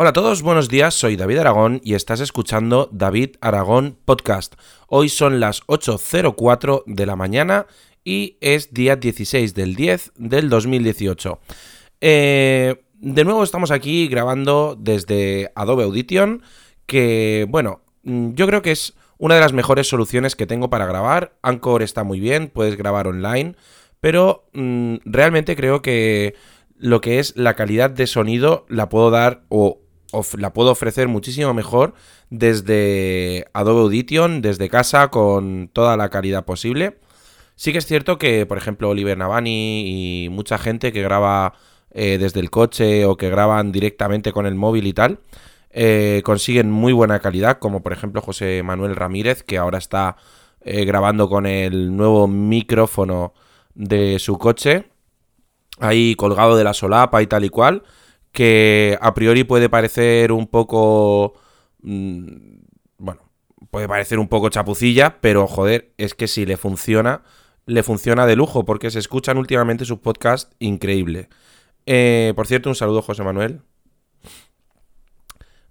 Hola a todos, buenos días, soy David Aragón y estás escuchando David Aragón Podcast. Hoy son las 8.04 de la mañana y es día 16 del 10 del 2018. Eh, de nuevo estamos aquí grabando desde Adobe Audition, que bueno, yo creo que es una de las mejores soluciones que tengo para grabar. Anchor está muy bien, puedes grabar online, pero mm, realmente creo que lo que es la calidad de sonido la puedo dar o la puedo ofrecer muchísimo mejor desde Adobe Audition, desde casa, con toda la calidad posible. Sí que es cierto que, por ejemplo, Oliver Navani y mucha gente que graba eh, desde el coche o que graban directamente con el móvil y tal, eh, consiguen muy buena calidad, como por ejemplo José Manuel Ramírez, que ahora está eh, grabando con el nuevo micrófono de su coche, ahí colgado de la solapa y tal y cual que a priori puede parecer un poco... Mm, bueno, puede parecer un poco chapucilla, pero joder, es que si le funciona, le funciona de lujo, porque se escuchan últimamente sus podcasts increíble. Eh, por cierto, un saludo, José Manuel.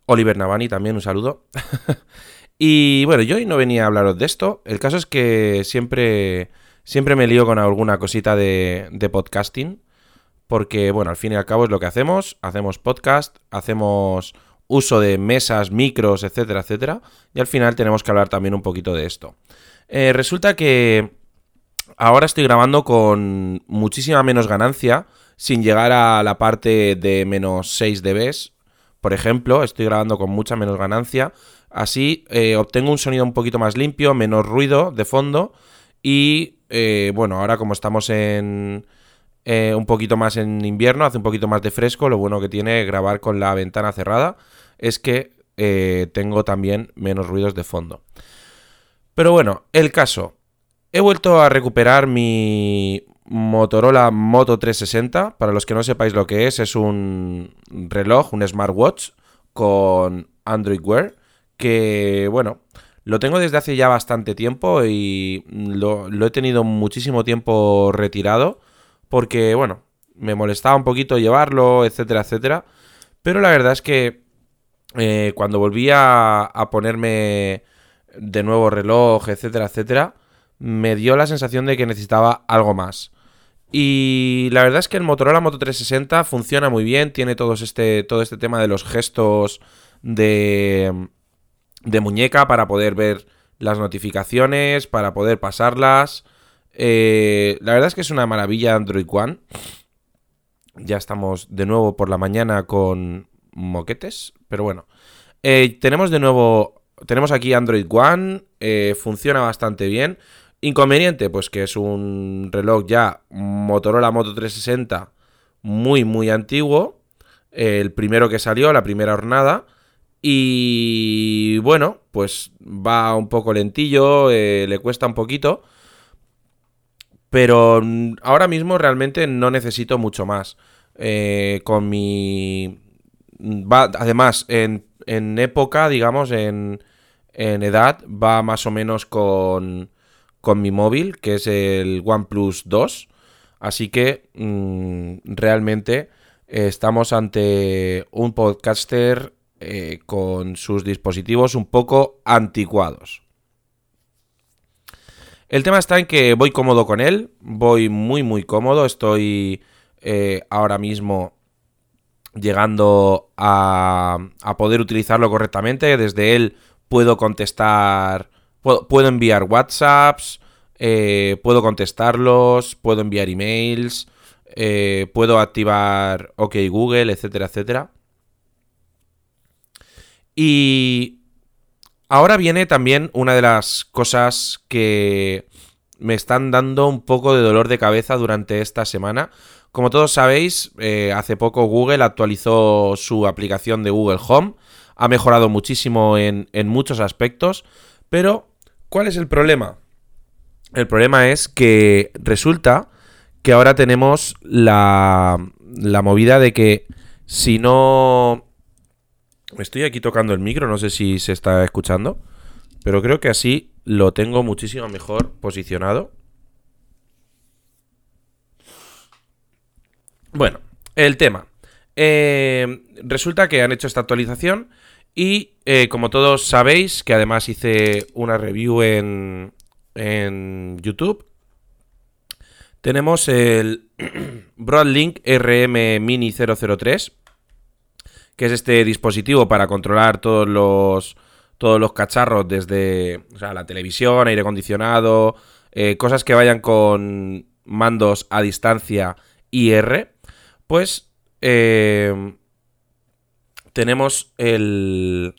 Oliver Navani también, un saludo. y bueno, yo hoy no venía a hablaros de esto. El caso es que siempre, siempre me lío con alguna cosita de, de podcasting porque, bueno, al fin y al cabo es lo que hacemos, hacemos podcast, hacemos uso de mesas, micros, etcétera, etcétera, y al final tenemos que hablar también un poquito de esto. Eh, resulta que ahora estoy grabando con muchísima menos ganancia, sin llegar a la parte de menos 6 dB, por ejemplo, estoy grabando con mucha menos ganancia, así eh, obtengo un sonido un poquito más limpio, menos ruido de fondo, y eh, bueno, ahora como estamos en eh, un poquito más en invierno, hace un poquito más de fresco. Lo bueno que tiene grabar con la ventana cerrada es que eh, tengo también menos ruidos de fondo. Pero bueno, el caso. He vuelto a recuperar mi Motorola Moto 360. Para los que no sepáis lo que es, es un reloj, un smartwatch con Android Wear. Que bueno, lo tengo desde hace ya bastante tiempo y lo he tenido muchísimo tiempo retirado porque, bueno, me molestaba un poquito llevarlo, etcétera, etcétera. Pero la verdad es que eh, cuando volví a, ponerme de nuevo reloj, etcétera, etcétera, me dio la sensación de que necesitaba algo más. Y la verdad es que el Motorola Moto 360 funciona muy bien, tiene este, todo este tema de los gestos de, de muñeca para poder ver las notificaciones, para poder pasarlas. Eh, la verdad es que es una maravilla Android One. Ya estamos de nuevo por la mañana con moquetes, pero bueno. Eh, tenemos de nuevo, tenemos aquí Android One, eh, funciona bastante bien. Inconveniente, pues que es un reloj ya Motorola Moto 360 muy, muy antiguo. el primero que salió, la primera hornada. Y bueno, pues va un poco lentillo, le cuesta un poquito. Pero mm, ahora mismo realmente no necesito mucho más. Eh, con mi... Mm, va, además, en, en época, digamos, en, en, edad, va más o menos con, con mi móvil, que es el OnePlus 2. Así que mm, realmente estamos ante un podcaster eh, con sus dispositivos un poco anticuados. El tema está en que voy cómodo con él, voy muy muy cómodo, estoy eh, ahora mismo llegando a, poder utilizarlo correctamente, desde él puedo contestar, puedo, enviar WhatsApps, eh, puedo contestarlos, puedo enviar emails, eh, puedo activar OK Google, etcétera, etcétera. Y Ahora viene también una de las cosas que me están dando un poco de dolor de cabeza durante esta semana. Como todos sabéis, eh, hace poco Google actualizó su aplicación de Google Home. Ha mejorado muchísimo en, muchos aspectos. Pero, ¿cuál es el problema? El problema es que resulta que ahora tenemos la, la movida de que si no Estoy aquí tocando el micro, no sé si se está escuchando, pero creo que así lo tengo muchísimo mejor posicionado. Bueno, el tema. eh, resulta que han hecho esta actualización y eh, como todos sabéis, que además hice una review en, en YouTube, tenemos el Broadlink RM Mini 003, que es este dispositivo para controlar todos los, todos los cacharros desde la televisión, aire acondicionado, eh, cosas que vayan con mandos a distancia IR, pues eh, tenemos el,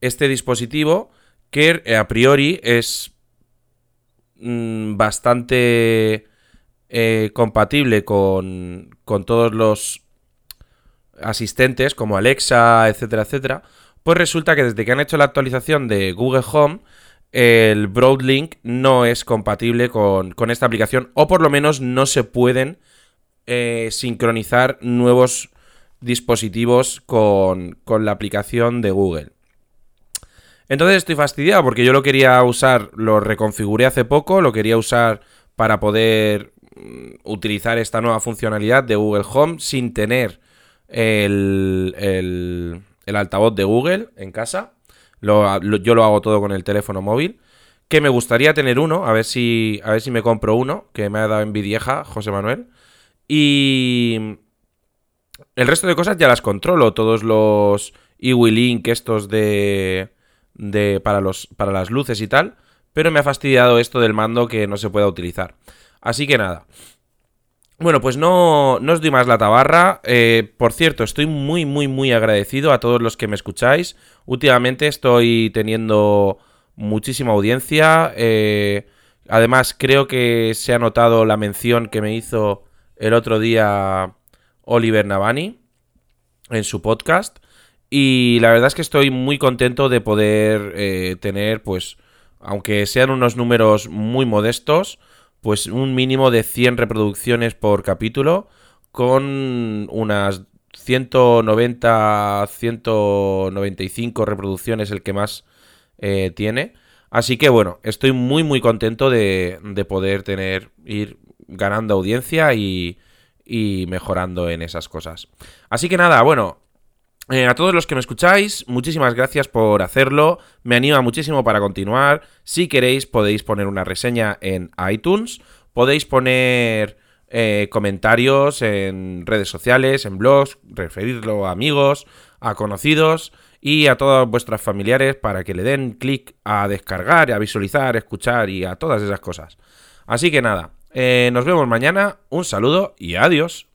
este dispositivo que eh, a priori es mm, bastante compatible con, con todos los asistentes como Alexa, etcétera, etcétera. Pues resulta que desde que han hecho la actualización de Google Home, el Broadlink no es compatible con, esta aplicación, o por lo menos no se pueden eh, sincronizar nuevos dispositivos con, la aplicación de Google. Entonces estoy fastidiado porque yo lo quería usar, lo reconfiguré hace poco, lo quería usar para poder mm, utilizar esta nueva funcionalidad de Google Home sin tener el, el, altavoz de Google en casa. yo lo hago todo con el teléfono móvil. Que me gustaría tener uno, a ver si, a ver si me compro uno, que me ha dado envidieja José Manuel. Y, el resto de cosas ya las controlo, todos los iWilink estos de, de para, los, para las luces y tal, pero me ha fastidiado esto del mando que no se pueda utilizar. Así que nada. Bueno, pues no, no os doy más la tabarra. Eh, por cierto, estoy muy, muy, muy agradecido a todos los que me escucháis. Últimamente estoy teniendo muchísima audiencia. Eh, además, creo que se ha notado la mención que me hizo el otro día Oliver Navani en su podcast. Y la verdad es que estoy muy contento de poder eh, tener, pues, aunque sean unos números muy modestos, pues un mínimo de 100 reproducciones por capítulo, con unas 190, 195 reproducciones el que más eh, tiene. Así que bueno, estoy muy muy contento de, de poder tener, ir ganando audiencia y, y mejorando en esas cosas. Así que nada, bueno, eh, a todos los que me escucháis, muchísimas gracias por hacerlo. Me anima muchísimo para continuar. Si queréis, podéis poner una reseña en iTunes. Podéis poner eh, comentarios en redes sociales, en blogs, referirlo a amigos, a conocidos y a todos vuestros familiares para que le den clic a descargar, a visualizar, escuchar y a todas esas cosas. Así que nada, eh, nos vemos mañana, un saludo y adiós.